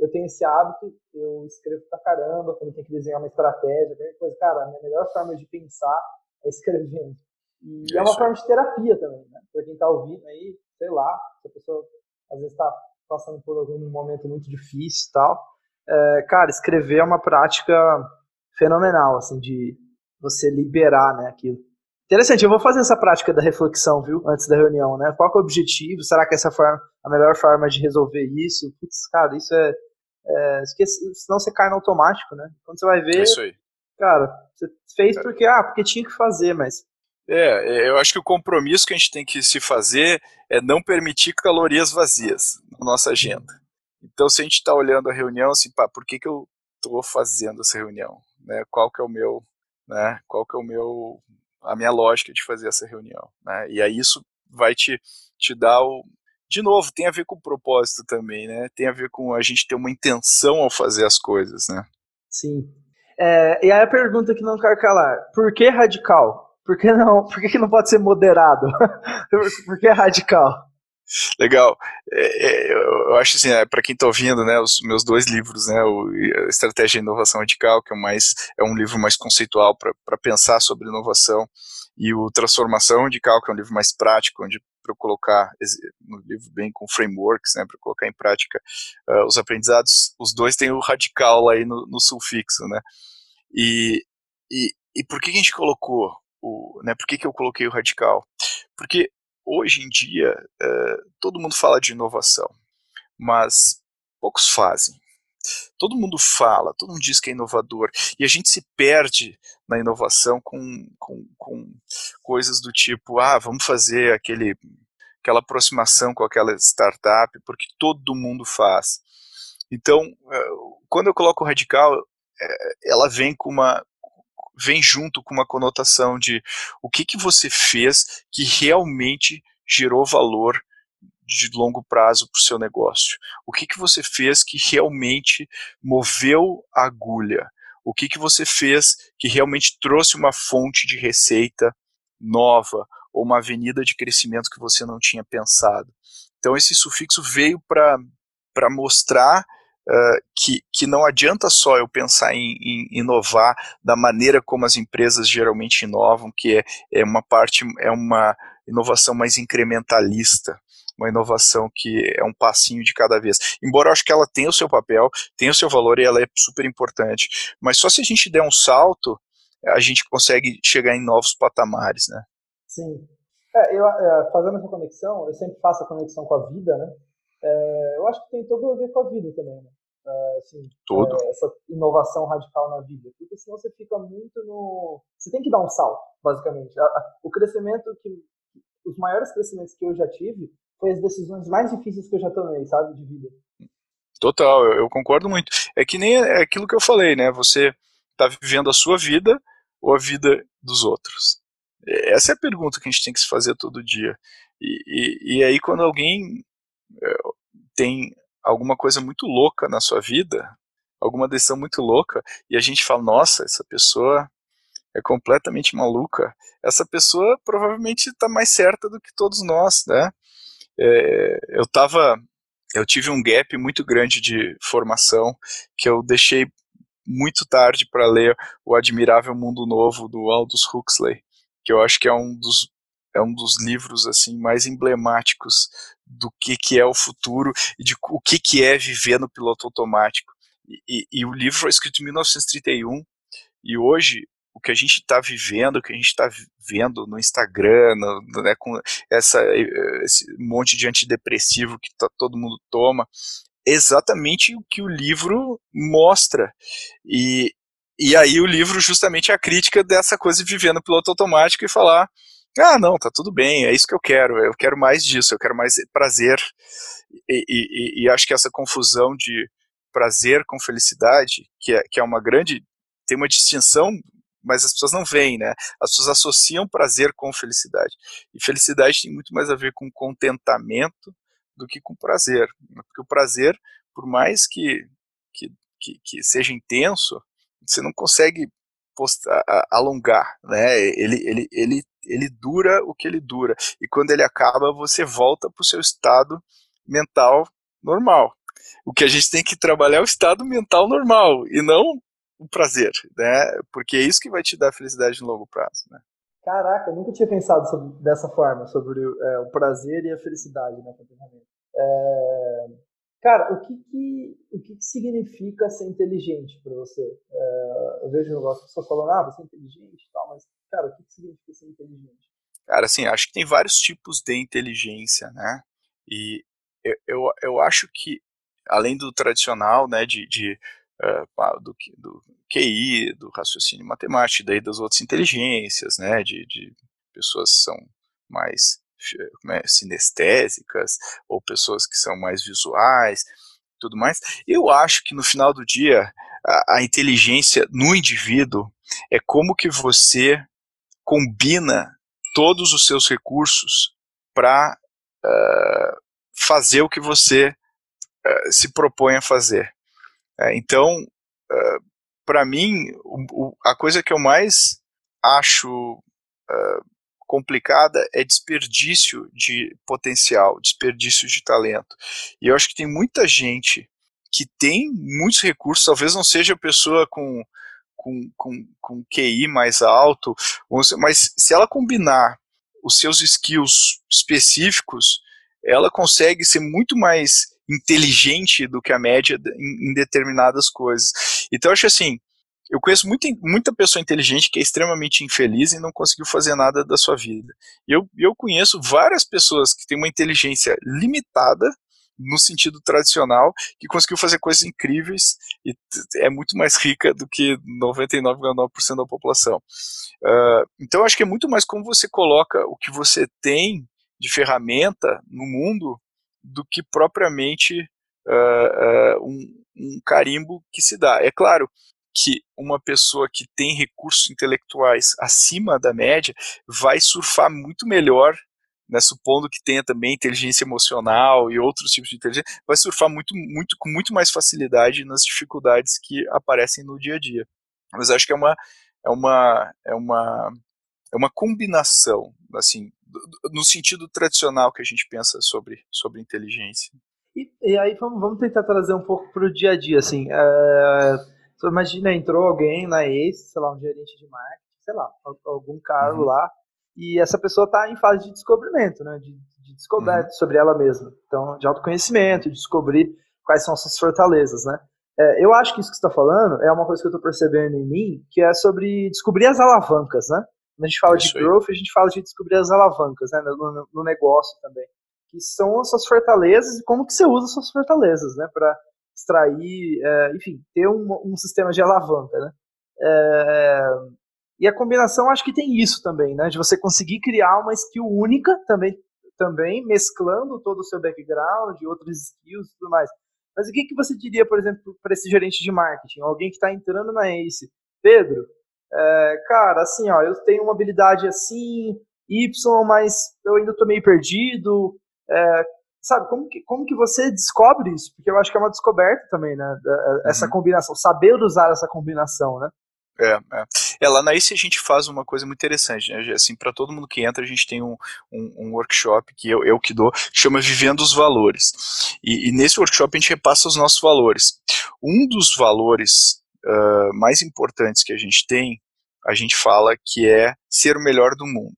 eu tenho esse hábito, eu escrevo pra caramba, quando tem que desenhar uma estratégia, qualquer coisa. Cara, a minha melhor forma de pensar é escrevendo. E é, é uma forma de terapia também, né? Pra quem tá ouvindo aí, sei lá, se a pessoa às vezes tá passando por algum momento muito difícil e tal. É, cara, escrever é uma prática fenomenal, assim, de você liberar, né, aquilo. Interessante, eu vou fazer essa prática da reflexão, viu, antes da reunião, né? Qual é o objetivo? Será que essa forma a melhor forma de resolver isso? Putz, cara, isso é, é esquece, senão você cai no automático, né? Quando você vai ver, é isso aí. cara, você fez porque ah, porque tinha que fazer, mas é, é, eu acho que o compromisso que a gente tem que se fazer é não permitir calorias vazias na nossa agenda. Então, se a gente está olhando a reunião, assim, pá, por que, que eu estou fazendo essa reunião? Né? Qual que é o meu, né? Qual que é o meu a minha lógica de fazer essa reunião. Né? E aí isso vai te, te dar o. De novo, tem a ver com o propósito também, né? Tem a ver com a gente ter uma intenção ao fazer as coisas, né? Sim. É, e aí a pergunta que não quer calar: por que radical? Por que não, por que, que não pode ser moderado? por que radical? Legal. É, é, eu acho assim, é, para quem está ouvindo, né, os meus dois livros, né, o Estratégia de Inovação Radical, que é mais é um livro mais conceitual para pensar sobre inovação, e o Transformação Radical, que é um livro mais prático, onde para colocar no livro bem com frameworks, né, para colocar em prática uh, os aprendizados. Os dois têm o radical aí no, no sulfixo, né? E, e, e por que a gente colocou o, né? Por que, que eu coloquei o radical? Porque hoje em dia, é, todo mundo fala de inovação, mas poucos fazem. Todo mundo fala, todo mundo diz que é inovador, e a gente se perde na inovação com, com, com coisas do tipo, ah, vamos fazer aquele, aquela aproximação com aquela startup, porque todo mundo faz. Então, é, quando eu coloco radical, é, ela vem com uma, vem junto com uma conotação de o que, que você fez que realmente gerou valor de longo prazo para o seu negócio? O que, que você fez que realmente moveu a agulha? O que, que você fez que realmente trouxe uma fonte de receita nova ou uma avenida de crescimento que você não tinha pensado? Então, esse sufixo veio para mostrar Uh, que, que não adianta só eu pensar em, em, inovar da maneira como as empresas geralmente inovam, que é, é uma parte, é uma inovação mais incrementalista, uma inovação que é um passinho de cada vez. Embora eu acho que ela tenha o seu papel, tenha o seu valor e ela é super importante, mas só se a gente der um salto, a gente consegue chegar em novos patamares, né? Sim. É, eu, é, fazendo essa conexão, eu sempre faço a conexão com a vida, né? É, eu acho que tem tudo a ver com a vida também, né? É, assim, Tudo. É, essa inovação radical na vida. Porque senão você fica muito no. Você tem que dar um salto, basicamente. O crescimento que. Os maiores crescimentos que eu já tive foi as decisões mais difíceis que eu já tomei, sabe, de vida. Total, eu, concordo muito. É que nem é aquilo que eu falei, né? Você está vivendo a sua vida ou a vida dos outros? Essa é a pergunta que a gente tem que se fazer todo dia. E, e, e aí, quando alguém é, tem alguma coisa muito louca na sua vida, alguma decisão muito louca, e a gente fala, nossa, essa pessoa é completamente maluca, essa pessoa provavelmente está mais certa do que todos nós, né? É, eu tava, eu tive um gap muito grande de formação que eu deixei muito tarde para ler o Admirável Mundo Novo do Aldous Huxley, que eu acho que é um dos é um dos livros assim mais emblemáticos do que, que é o futuro e de o que, que é viver no piloto automático. E, e, e o livro foi escrito em 1931 e hoje o que a gente está vivendo, o que a gente está vendo no Instagram, no, né, com essa, esse monte de antidepressivo que tá, todo mundo toma, exatamente o que o livro mostra. E, e aí o livro justamente é a crítica dessa coisa de viver no piloto automático e falar, ah, não, tá tudo bem, é isso que eu quero, eu quero mais disso, eu quero mais prazer. E, e, e acho que essa confusão de prazer com felicidade, que é, que é uma grande, tem uma distinção mas as pessoas não veem, né? As pessoas associam prazer com felicidade. E felicidade tem muito mais a ver com contentamento do que com prazer. Porque o prazer, por mais que, que, que, que seja intenso, você não consegue postar, alongar, né? Ele, ele, ele, ele dura o que ele dura. E quando ele acaba, você volta para o seu estado mental normal. O que a gente tem que trabalhar é o estado mental normal e não o prazer, né? Porque é isso que vai te dar felicidade no longo prazo, né? Caraca, eu nunca tinha pensado sobre, dessa forma, sobre é, o prazer e a felicidade, né, é, cara, o que que, o que que significa ser inteligente para você? É, eu vejo as pessoas falando, ah, você é inteligente e tal, mas, cara, o que que significa ser inteligente? Cara, assim, acho que tem vários tipos de inteligência, né? E eu, eu, eu acho que, além do tradicional, né, de, de uh, do, do QI, do raciocínio matemático, daí das outras inteligências, né, de, de pessoas que são mais é, sinestésicas, ou pessoas que são mais visuais, tudo mais. Eu acho que no final do dia, a, a inteligência no indivíduo é como que você combina todos os seus recursos para uh, fazer o que você uh, se propõe a fazer. É, então, uh, para mim, o, o, a coisa que eu mais acho uh, complicada é desperdício de potencial, desperdício de talento. E eu acho que tem muita gente que tem muitos recursos, talvez não seja a pessoa com, com, com, com QI mais alto, mas se ela combinar os seus skills específicos, ela consegue ser muito mais inteligente do que a média em, em determinadas coisas. Então acho assim, eu conheço muita, muita pessoa inteligente que é extremamente infeliz e não conseguiu fazer nada da sua vida. Eu, eu conheço várias pessoas que têm uma inteligência limitada, no sentido tradicional, que conseguiu fazer coisas incríveis e é muito mais rica do que 99,9% da população. Uh, então, acho que é muito mais como você coloca o que você tem de ferramenta no mundo do que propriamente uh, uh, um, um carimbo que se dá. É claro que uma pessoa que tem recursos intelectuais acima da média vai surfar muito melhor né, supondo que tenha também inteligência emocional e outros tipos de inteligência, vai surfar muito, muito, com muito mais facilidade nas dificuldades que aparecem no dia a dia. Mas acho que é uma, é uma, é uma, é uma combinação, assim, no sentido tradicional que a gente pensa sobre, sobre inteligência. E, e aí vamos, vamos tentar trazer um pouco para o dia a dia, assim. É, imagina, entrou alguém na ACE, sei lá, um gerente de marketing, sei lá, algum cargo uhum. lá, e essa pessoa está em fase de descobrimento, né, de, de descoberta uhum. sobre ela mesma. Então, de autoconhecimento, de descobrir quais são as suas fortalezas, né. É, eu acho que isso que você está falando é uma coisa que eu estou percebendo em mim, que é sobre descobrir as alavancas, né? Quando a gente fala isso de growth, a gente fala de descobrir as alavancas, né? No, no, negócio também. Que são as suas fortalezas e como que você usa as suas fortalezas, né? Para extrair, é, enfim, ter um, um, sistema de alavanca, né? É, e a combinação acho que tem isso também, né? De você conseguir criar uma skill única também, também mesclando todo o seu background, outros skills e tudo mais. Mas o que, que você diria, por exemplo, para esse gerente de marketing, alguém que está entrando na ACE? Pedro, é, cara, assim, ó, eu tenho uma habilidade assim, Y, mas eu ainda estou meio perdido. É, sabe, como que, como que você descobre isso? Porque eu acho que é uma descoberta também, né? Essa uhum. combinação, saber usar essa combinação, né? É, é. é, lá na ICE a gente faz uma coisa muito interessante, né? Assim, para todo mundo que entra, a gente tem um, um, um workshop que eu, eu, que dou, chama Vivendo os Valores. E, e, nesse workshop a gente repassa os nossos valores. Um dos valores uh, mais importantes que a gente tem, a gente fala que é ser o melhor do mundo.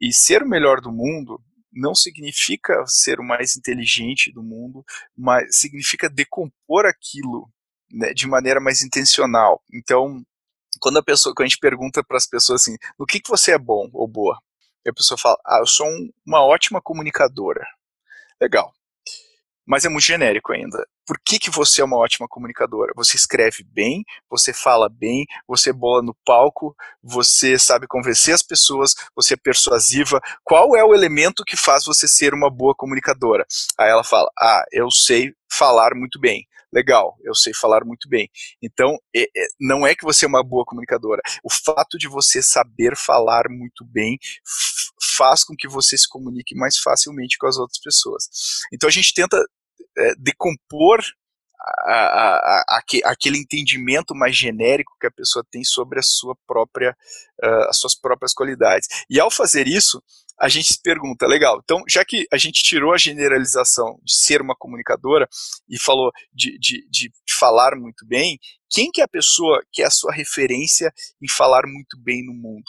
E ser o melhor do mundo não significa ser o mais inteligente do mundo, mas significa decompor aquilo né, de maneira mais intencional. Então, quando a pessoa, quando a gente pergunta para as pessoas assim, no que, que você é bom ou boa? A pessoa fala, ah, eu sou um, uma ótima comunicadora. Legal. Mas é muito genérico ainda. Por que, que você é uma ótima comunicadora? Você escreve bem, você fala bem, você boa no palco, você sabe convencer as pessoas, você é persuasiva. Qual é o elemento que faz você ser uma boa comunicadora? Aí ela fala, ah, eu sei falar muito bem legal, eu sei falar muito bem. Então, é, é, não é que você é uma boa comunicadora. O fato de você saber falar muito bem faz com que você se comunique mais facilmente com as outras pessoas. Então, a gente tenta é, decompor a, a, a, aquele entendimento mais genérico que a pessoa tem sobre a sua própria, uh, as suas próprias qualidades. E ao fazer isso, a gente se pergunta, legal, então já que a gente tirou a generalização de ser uma comunicadora e falou de, de, de falar muito bem, quem que é a pessoa que é a sua referência em falar muito bem no mundo?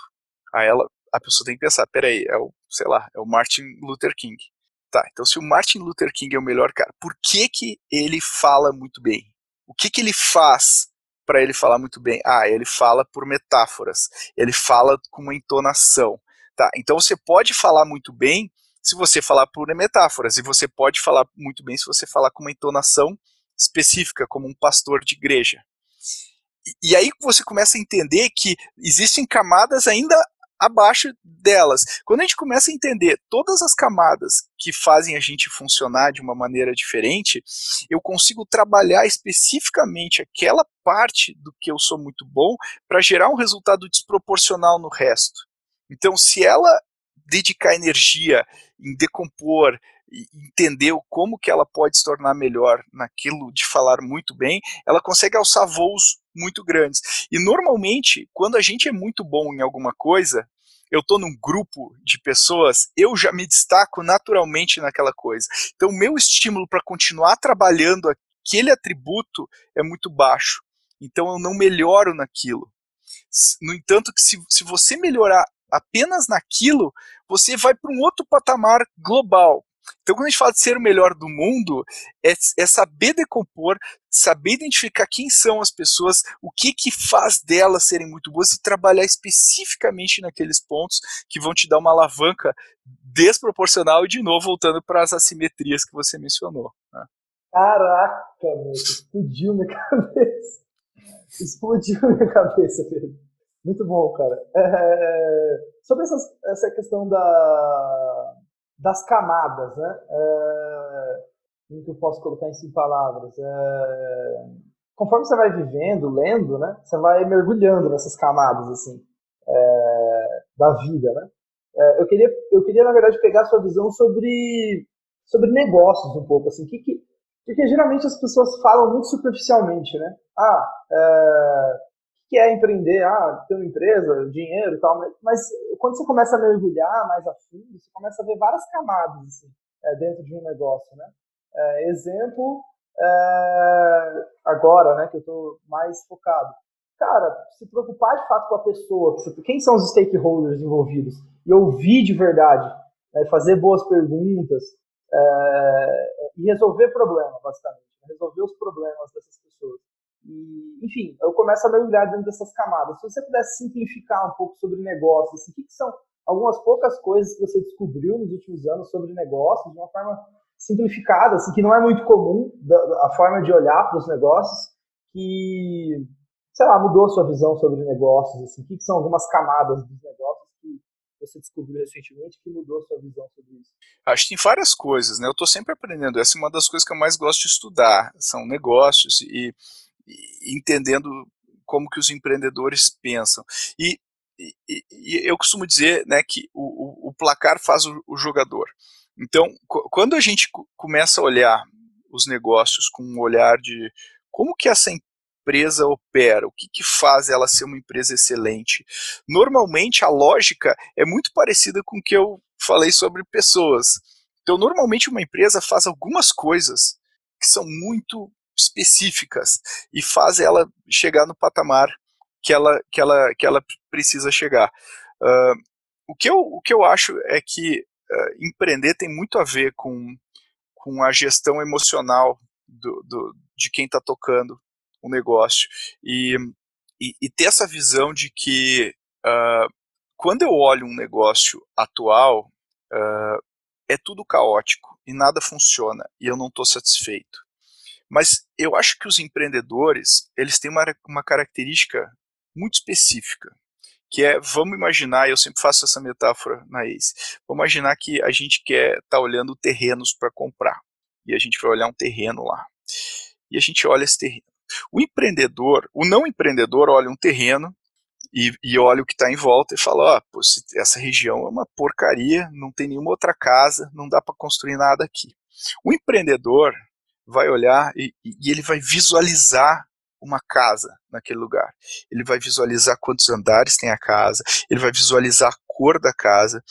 A ela, a pessoa tem que pensar, peraí, é o, sei lá, é o Martin Luther King. Tá, então se o Martin Luther King é o melhor cara, por que que ele fala muito bem? O que que ele faz para ele falar muito bem? Ah, ele fala por metáforas, ele fala com uma entonação, Tá, então você pode falar muito bem se você falar por metáforas, e você pode falar muito bem se você falar com uma entonação específica, como um pastor de igreja. E, e aí você começa a entender que existem camadas ainda abaixo delas. Quando a gente começa a entender todas as camadas que fazem a gente funcionar de uma maneira diferente, eu consigo trabalhar especificamente aquela parte do que eu sou muito bom para gerar um resultado desproporcional no resto. Então, se ela dedicar energia em decompor, entender como que ela pode se tornar melhor naquilo de falar muito bem, ela consegue alçar voos muito grandes. E normalmente, quando a gente é muito bom em alguma coisa, eu estou num grupo de pessoas, eu já me destaco naturalmente naquela coisa. Então, o meu estímulo para continuar trabalhando aquele atributo é muito baixo. Então, eu não melhoro naquilo. No entanto, que se, se você melhorar apenas naquilo, você vai para um outro patamar global. Então, quando a gente fala de ser o melhor do mundo, é, é, saber decompor, saber identificar quem são as pessoas, o que que faz delas serem muito boas e trabalhar especificamente naqueles pontos que vão te dar uma alavanca desproporcional e, de novo, voltando para as assimetrias que você mencionou. Né? Caraca, meu, explodiu minha cabeça. Explodiu minha cabeça, Pedro. Muito bom, cara. É, sobre essas, essa questão da, das camadas, né? É, como que eu posso colocar isso em palavras? É, conforme você vai vivendo, lendo, né? Você vai mergulhando nessas camadas, assim, é, da vida, né? É, eu, queria, eu queria, na verdade, pegar a sua visão sobre, sobre negócios um pouco. Assim, que, que, porque geralmente as pessoas falam muito superficialmente, né? Ah, é, que é empreender? Ah, ter uma empresa, dinheiro e tal. Mas quando você começa a mergulhar mais a fundo, você começa a ver várias camadas assim, é, dentro de um negócio, né? É, exemplo, é, agora, né, que eu estou mais focado. Cara, se preocupar de fato com a pessoa, quem são os stakeholders envolvidos, e ouvir de verdade, né, fazer boas perguntas é, e resolver problemas, basicamente. Né, resolver os problemas dessas pessoas. E, enfim, eu começo a mergulhar dentro dessas camadas. Se você pudesse simplificar um pouco sobre negócios, assim, o que, que são algumas poucas coisas que você descobriu nos últimos anos sobre negócios, de uma forma simplificada, assim, que não é muito comum, a forma de olhar para os negócios, que, sei lá, mudou a sua visão sobre negócios, assim, o que, que são algumas camadas dos negócios que você descobriu recentemente que mudou sua visão sobre isso? Acho que tem várias coisas, né? Eu estou sempre aprendendo. Essa é uma das coisas que eu mais gosto de estudar, são negócios e entendendo como que os empreendedores pensam. E, e, e, eu costumo dizer né, que o, o, o placar faz o, o jogador. Então, quando a gente começa a olhar os negócios com um olhar de como que essa empresa opera, o que, que faz ela ser uma empresa excelente, normalmente a lógica é muito parecida com o que eu falei sobre pessoas. Então, normalmente uma empresa faz algumas coisas que são muito específicas e faz ela chegar no patamar que ela, que ela, que ela precisa chegar. Uh, o, que eu, o que eu acho é que uh, empreender tem muito a ver com, com a gestão emocional do, do de quem está tocando o negócio. E, e, e, ter essa visão de que uh, quando eu olho um negócio atual, é tudo caótico e nada funciona e eu não estou satisfeito. Mas eu acho que os empreendedores eles têm uma, uma característica muito específica que é, vamos imaginar, eu sempre faço essa metáfora na ACE, vamos imaginar que a gente quer estar tá olhando terrenos para comprar, e a gente vai olhar um terreno lá, e a gente olha esse terreno. O empreendedor, o não empreendedor olha um terreno e, e olha o que está em volta e fala, oh, essa região é uma porcaria, não tem nenhuma outra casa, não dá para construir nada aqui. O empreendedor vai olhar e, e ele vai visualizar uma casa naquele lugar. Ele vai visualizar quantos andares tem a casa, ele vai visualizar a cor da casa,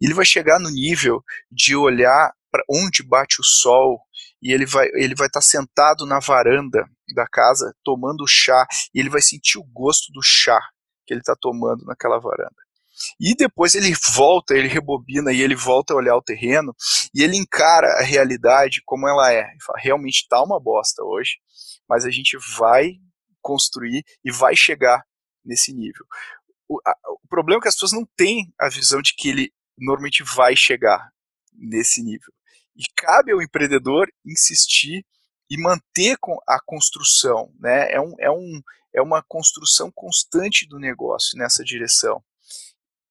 ele vai chegar no nível de olhar para onde bate o sol e ele vai ele vai estar tá sentado na varanda da casa tomando chá e ele vai sentir o gosto do chá que ele está tomando naquela varanda. E depois ele volta, ele rebobina e ele volta a olhar o terreno e ele encara a realidade como ela é. Fala, realmente está uma bosta hoje, mas a gente vai construir e vai chegar nesse nível. O, a, o problema é que as pessoas não têm a visão de que ele normalmente vai chegar nesse nível. E cabe ao empreendedor insistir e manter a construção. Né? É, um, é, um, é uma construção constante do negócio nessa direção.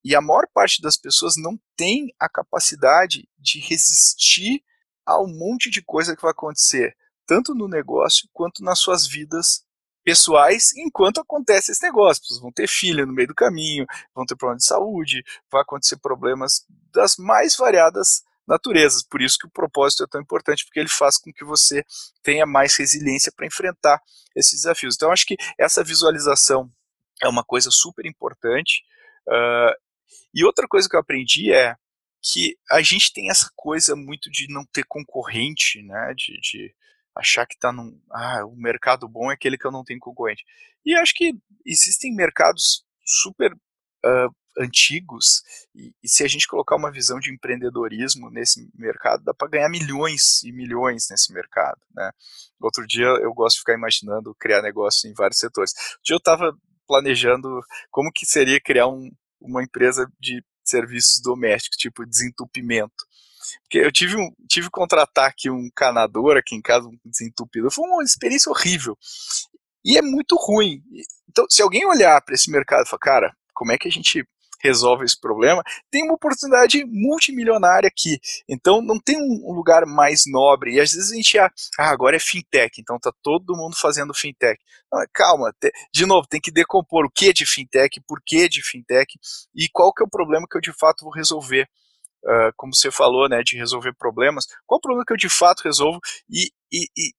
E a maior parte das pessoas não tem a capacidade de resistir ao monte de coisa que vai acontecer, tanto no negócio quanto nas suas vidas pessoais, enquanto acontece esse negócio. As pessoas vão ter filho no meio do caminho, vão ter problema de saúde, vai acontecer problemas das mais variadas naturezas. Por isso que o propósito é tão importante, porque ele faz com que você tenha mais resiliência para enfrentar esses desafios. Então, acho que essa visualização é uma coisa super importante. Uh, e outra coisa que eu aprendi é que a gente tem essa coisa muito de não ter concorrente, né? De, de achar que está num. Ah, o mercado bom é aquele que eu não tenho concorrente. E acho que existem mercados super uh, antigos, e, e, se a gente colocar uma visão de empreendedorismo nesse mercado, dá para ganhar milhões e milhões nesse mercado. Né? Outro dia eu gosto de ficar imaginando criar negócio em vários setores. Outro dia eu estava planejando como que seria criar um, uma empresa de serviços domésticos, tipo desentupimento. Porque eu tive, um, tive que contratar aqui um canador aqui em casa, um desentupidor. Foi uma experiência horrível. E é muito ruim. Então, se alguém olhar para esse mercado e falar, cara, como é que a gente resolve esse problema, tem uma oportunidade multimilionária aqui. Então não tem um lugar mais nobre. E às vezes a gente ah, agora é fintech, então tá todo mundo fazendo fintech. Não, calma, de novo, tem que decompor o que de fintech, por que de fintech e qual que é o problema que eu de fato vou resolver. Uh, como você falou, né, de resolver problemas, qual o problema que eu de fato resolvo e, e, e,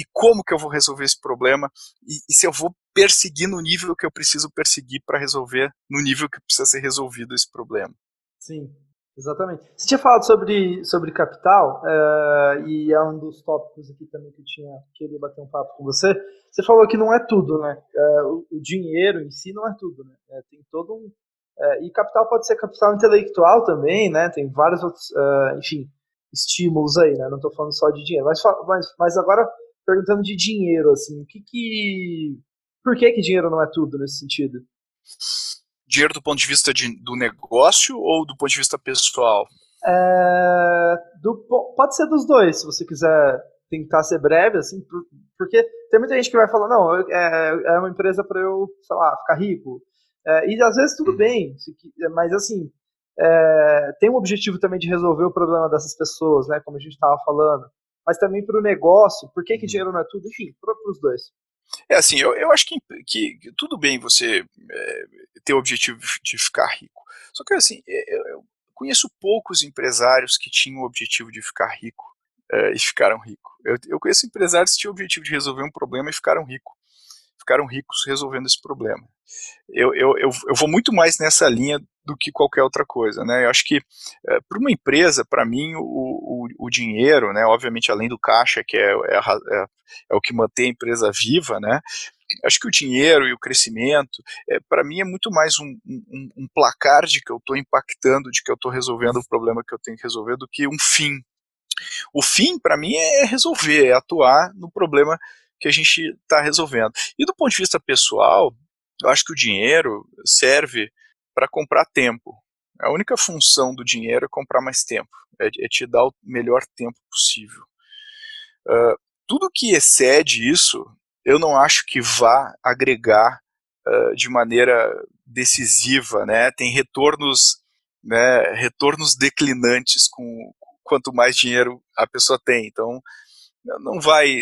e como que eu vou resolver esse problema e, e se eu vou perseguir no nível que eu preciso perseguir para resolver no nível que precisa ser resolvido esse problema. Sim, exatamente. Você tinha falado sobre, sobre capital, uh, e é um dos tópicos aqui também que eu tinha queria bater um papo com você. Você falou que não é tudo, né? Uh, o, o, dinheiro em si não é tudo, né? É, tem todo um. Uh, e capital pode ser capital intelectual também, né? Tem vários outros, enfim, estímulos aí, né? Não estou falando só de dinheiro. Mas, mas, mas agora, perguntando de dinheiro, assim, o que que por que, que dinheiro não é tudo nesse sentido? Dinheiro do ponto de vista de, do negócio ou do ponto de vista pessoal? É, do, pode ser dos dois, se você quiser tentar ser breve, assim, porque tem muita gente que vai falar, não, é, é uma empresa para eu, sei lá, ficar rico. É, e às vezes tudo uhum. bem, mas assim, é, tem um objetivo também de resolver o problema dessas pessoas, né, como a gente estava falando, mas também para o negócio, por que, que uhum. dinheiro não é tudo? Enfim, para os dois. É assim, eu, eu acho que, que, que tudo bem você é, ter o objetivo de ficar rico. Só que assim, é, eu, eu conheço poucos empresários que tinham o objetivo de ficar rico é, e ficaram ricos. Eu, eu, conheço empresários que tinham o objetivo de resolver um problema e ficaram ricos. Ficaram ricos resolvendo esse problema. Eu, eu, eu, eu vou muito mais nessa linha do que qualquer outra coisa, né? Eu acho que é, para uma empresa, para mim, o, o, o, dinheiro, né? Obviamente, além do caixa, que é, é, é, é o que mantém a empresa viva, né? acho que o dinheiro e o crescimento, é, para mim, é muito mais um, um, um placar de que eu estou impactando, de que eu estou resolvendo o problema que eu tenho que resolver, do que um fim. O fim, para mim, é resolver, é atuar no problema que a gente está resolvendo. E do ponto de vista pessoal, eu acho que o dinheiro serve para comprar tempo. A única função do dinheiro é comprar mais tempo, é, é te dar o melhor tempo possível. Uh, tudo que excede isso, eu não acho que vá agregar uh, de maneira decisiva, né? Tem retornos, né, retornos declinantes com quanto mais dinheiro a pessoa tem. Então, não vai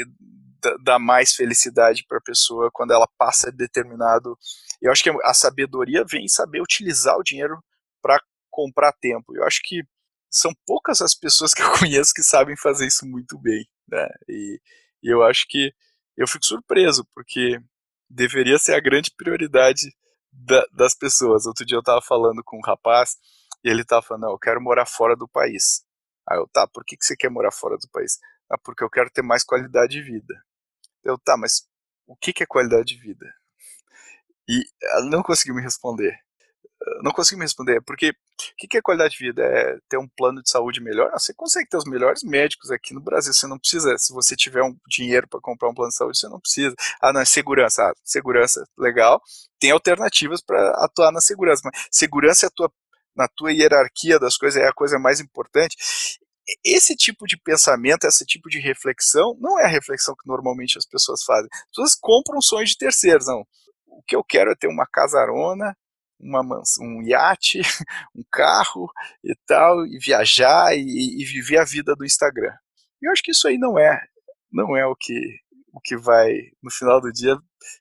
dar mais felicidade para a pessoa quando ela passa determinado. Eu acho que a sabedoria vem em saber utilizar o dinheiro para comprar tempo. Eu acho que são poucas as pessoas que eu conheço que sabem fazer isso muito bem, né? E, e eu acho que eu fico surpreso porque deveria ser a grande prioridade da, das pessoas. Outro dia eu estava falando com um rapaz e ele estava falando: eu quero morar fora do país. Aí eu, tá, por que, que você quer morar fora do país? Ah, porque eu quero ter mais qualidade de vida. Eu, tá, mas o que, que é qualidade de vida? E ela não conseguiu me responder. Não conseguiu me responder, porque o que, que é qualidade de vida? É ter um plano de saúde melhor? Você consegue ter os melhores médicos aqui no Brasil, você não precisa, se você tiver um dinheiro para comprar um plano de saúde, você não precisa. Ah, não, é segurança. Ah, segurança, legal. Tem alternativas para atuar na segurança, mas segurança é a tua na tua hierarquia das coisas é a coisa mais importante esse tipo de pensamento, esse tipo de reflexão, não é a reflexão que normalmente as pessoas fazem. As pessoas compram sonhos de terceiros, não. O que eu quero é ter uma casarona, uma um iate, um carro e tal, e viajar e, e, viver a vida do Instagram. E eu acho que isso aí não é, não é o que, o que vai, no final do dia,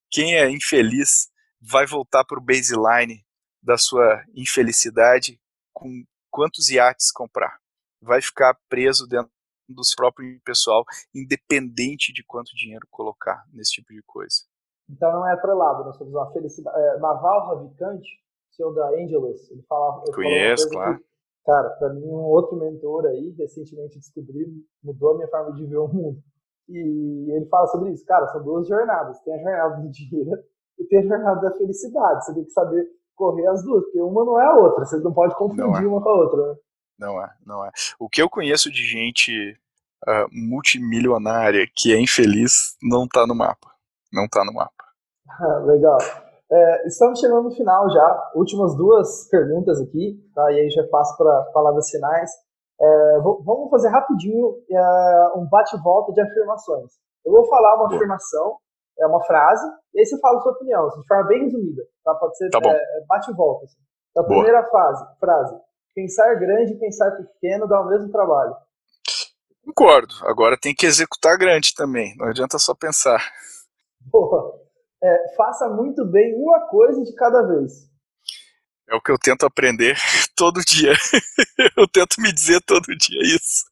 quem é infeliz vai voltar para o baseline da sua infelicidade com quantos iates comprar vai ficar preso dentro do seu próprio pessoal, independente de quanto dinheiro colocar nesse tipo de coisa. Então não é atrelado, nós temos uma felicidade. É, Naval Ravikant, CEO da Angelus, ele falava. Ele Conheço, claro. Que, cara, para mim, um outro mentor aí, recentemente descobri, mudou a minha forma de ver o mundo. E ele fala sobre isso. Cara, são duas jornadas. Tem a jornada do dinheiro e tem a jornada da felicidade. Você tem que saber correr as duas, porque uma não é a outra. Você não pode confundir é. uma com a outra. Né? Não é, não é. O que eu conheço de gente uh, multimilionária que é infeliz não tá no mapa. Não tá no mapa. Legal. É, estamos chegando no final já. Últimas duas perguntas aqui, tá? E aí já passo para palavras finais. É, vamos fazer rapidinho é, um bate-volta de afirmações. Eu vou falar uma afirmação, é uma frase, e aí você fala a sua opinião, assim, de forma bem resumida. Tá? Pode ser tá é, bate-volta. Assim. A primeira fase, frase. Pensar grande e pensar pequeno dá o mesmo trabalho. Concordo. Agora tem que executar grande também. Não adianta só pensar. Boa. É, faça muito bem uma coisa de cada vez. É o que eu tento aprender todo dia. eu tento me dizer todo dia isso.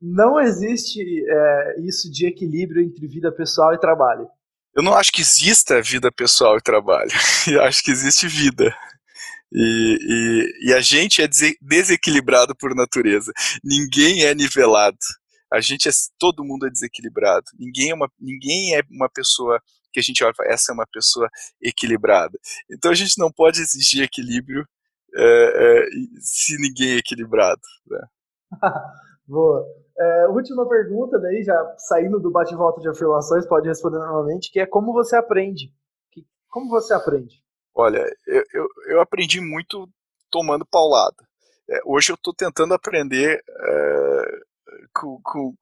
Não existe é, isso de equilíbrio entre vida pessoal e trabalho. Eu não acho que exista vida pessoal e trabalho. Eu acho que existe vida. E, e, e, a gente é desequilibrado por natureza. Ninguém é nivelado. A gente é, todo mundo é desequilibrado. Ninguém é uma, ninguém é uma pessoa que a gente olha essa é uma pessoa equilibrada. Então a gente não pode exigir equilíbrio é, é, se ninguém é equilibrado. Né? Boa. É, última pergunta, daí já saindo do bate-volta de afirmações, pode responder normalmente, que é como você aprende? Como você aprende? Olha, eu, eu, eu aprendi muito tomando paulada. É, hoje eu estou tentando aprender é, com, com,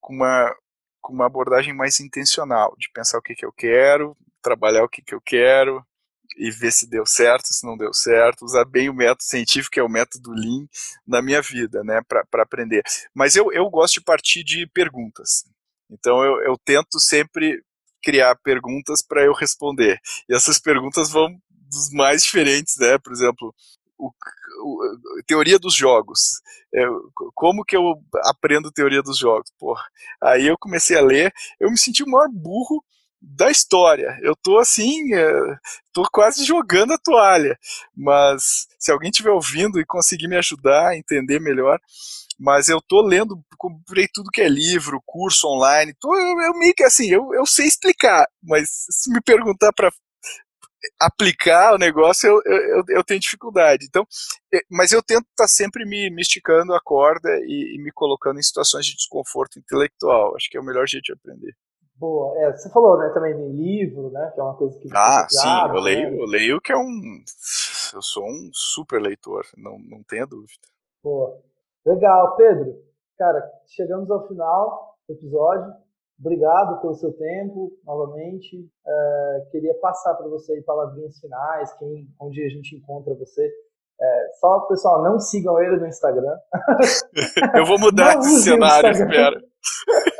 com, uma, com uma abordagem mais intencional, de pensar o que, que eu quero, trabalhar o que, que eu quero, e ver se deu certo, se não deu certo, usar bem o método científico, que é o método Lean, na minha vida, né, para aprender. Mas eu, eu gosto de partir de perguntas. Então eu, eu tento sempre criar perguntas para eu responder. E essas perguntas vão dos mais diferentes, né? Por exemplo, o, o, teoria dos jogos. É, como que eu aprendo teoria dos jogos? Porra, aí eu comecei a ler, eu me senti o maior burro da história. Eu tô assim, é, tô quase jogando a toalha. Mas se alguém estiver ouvindo e conseguir me ajudar a entender melhor, mas eu tô lendo, comprei tudo que é livro, curso online, tô, eu, eu meio que assim, eu, eu sei explicar, mas se me perguntar para aplicar o negócio, eu, eu, eu, tenho dificuldade. Então, mas eu tento estar tá sempre me, me, esticando a corda e, e, me colocando em situações de desconforto intelectual. Acho que é o melhor jeito de aprender. Boa. É, você falou né, também de livro, né? Que é uma coisa que. Ah, sim, eu leio, né? eu leio que é um. Eu sou um super leitor, não, não tenha dúvida. Boa. Legal, Pedro. Cara, chegamos ao final do episódio. Obrigado pelo seu tempo, novamente. É, queria passar para você aí palavrinhas finais, quem, onde a gente encontra você. É, só, pessoal, não sigam ele no Instagram. Eu vou mudar esse cenário, espero.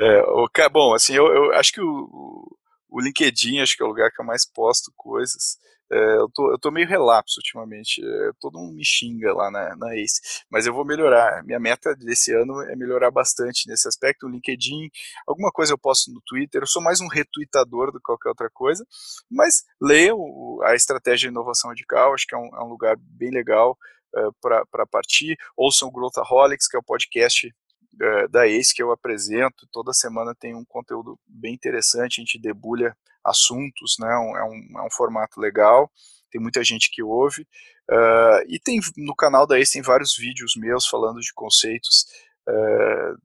é, okay, bom, assim, eu, eu acho que o, o LinkedIn acho que é o lugar que eu mais posto coisas. É, eu, tô, eu tô meio relapso ultimamente. É, todo mundo me xinga lá na, na ACE. Mas eu vou melhorar. Minha meta desse ano é melhorar bastante nesse aspecto. O LinkedIn, alguma coisa eu posto no Twitter. Eu sou mais um retweetador do que qualquer outra coisa. Mas leiam a estratégia de inovação radical. Acho que é um, é um lugar bem legal uh, é, para partir. Ouçam o Growthaholics, que é o podcast uh, da ACE que eu apresento. Toda semana tem um conteúdo bem interessante. A gente debulha assuntos, né? É, um, é um formato legal, tem muita gente que ouve. Uh, e tem no canal da Ace tem vários vídeos meus falando de conceitos uh,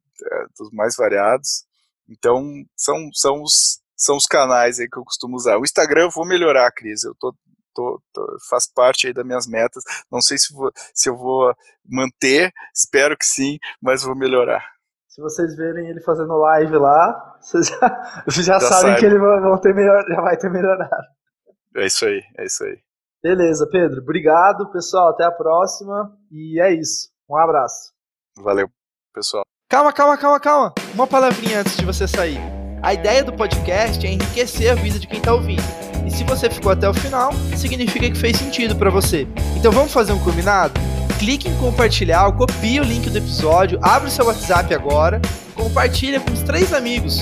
dos mais variados. Então, são, são, os, são os canais aí que eu costumo usar. O Instagram eu vou melhorar, Cris. Eu tô, tô, tô, faz parte aí das minhas metas. Não sei se, vou, se eu vou manter, espero que sim, mas vou melhorar. Se vocês verem ele fazendo live lá, vocês já, já, já sabem que ele vai, ter melhor, já vai ter melhorado. É isso aí, é isso aí. Beleza, Pedro. Obrigado, pessoal. Até a próxima. E é isso. Um abraço. Valeu, pessoal. Calma, calma, calma, calma. Uma palavrinha antes de você sair. A ideia do podcast é enriquecer a vida de quem está ouvindo. Se você ficou até o final, significa que fez sentido para você. Então vamos fazer um combinado? clique em compartilhar, copie o link do episódio, abre o seu WhatsApp agora, compartilha com os três amigos,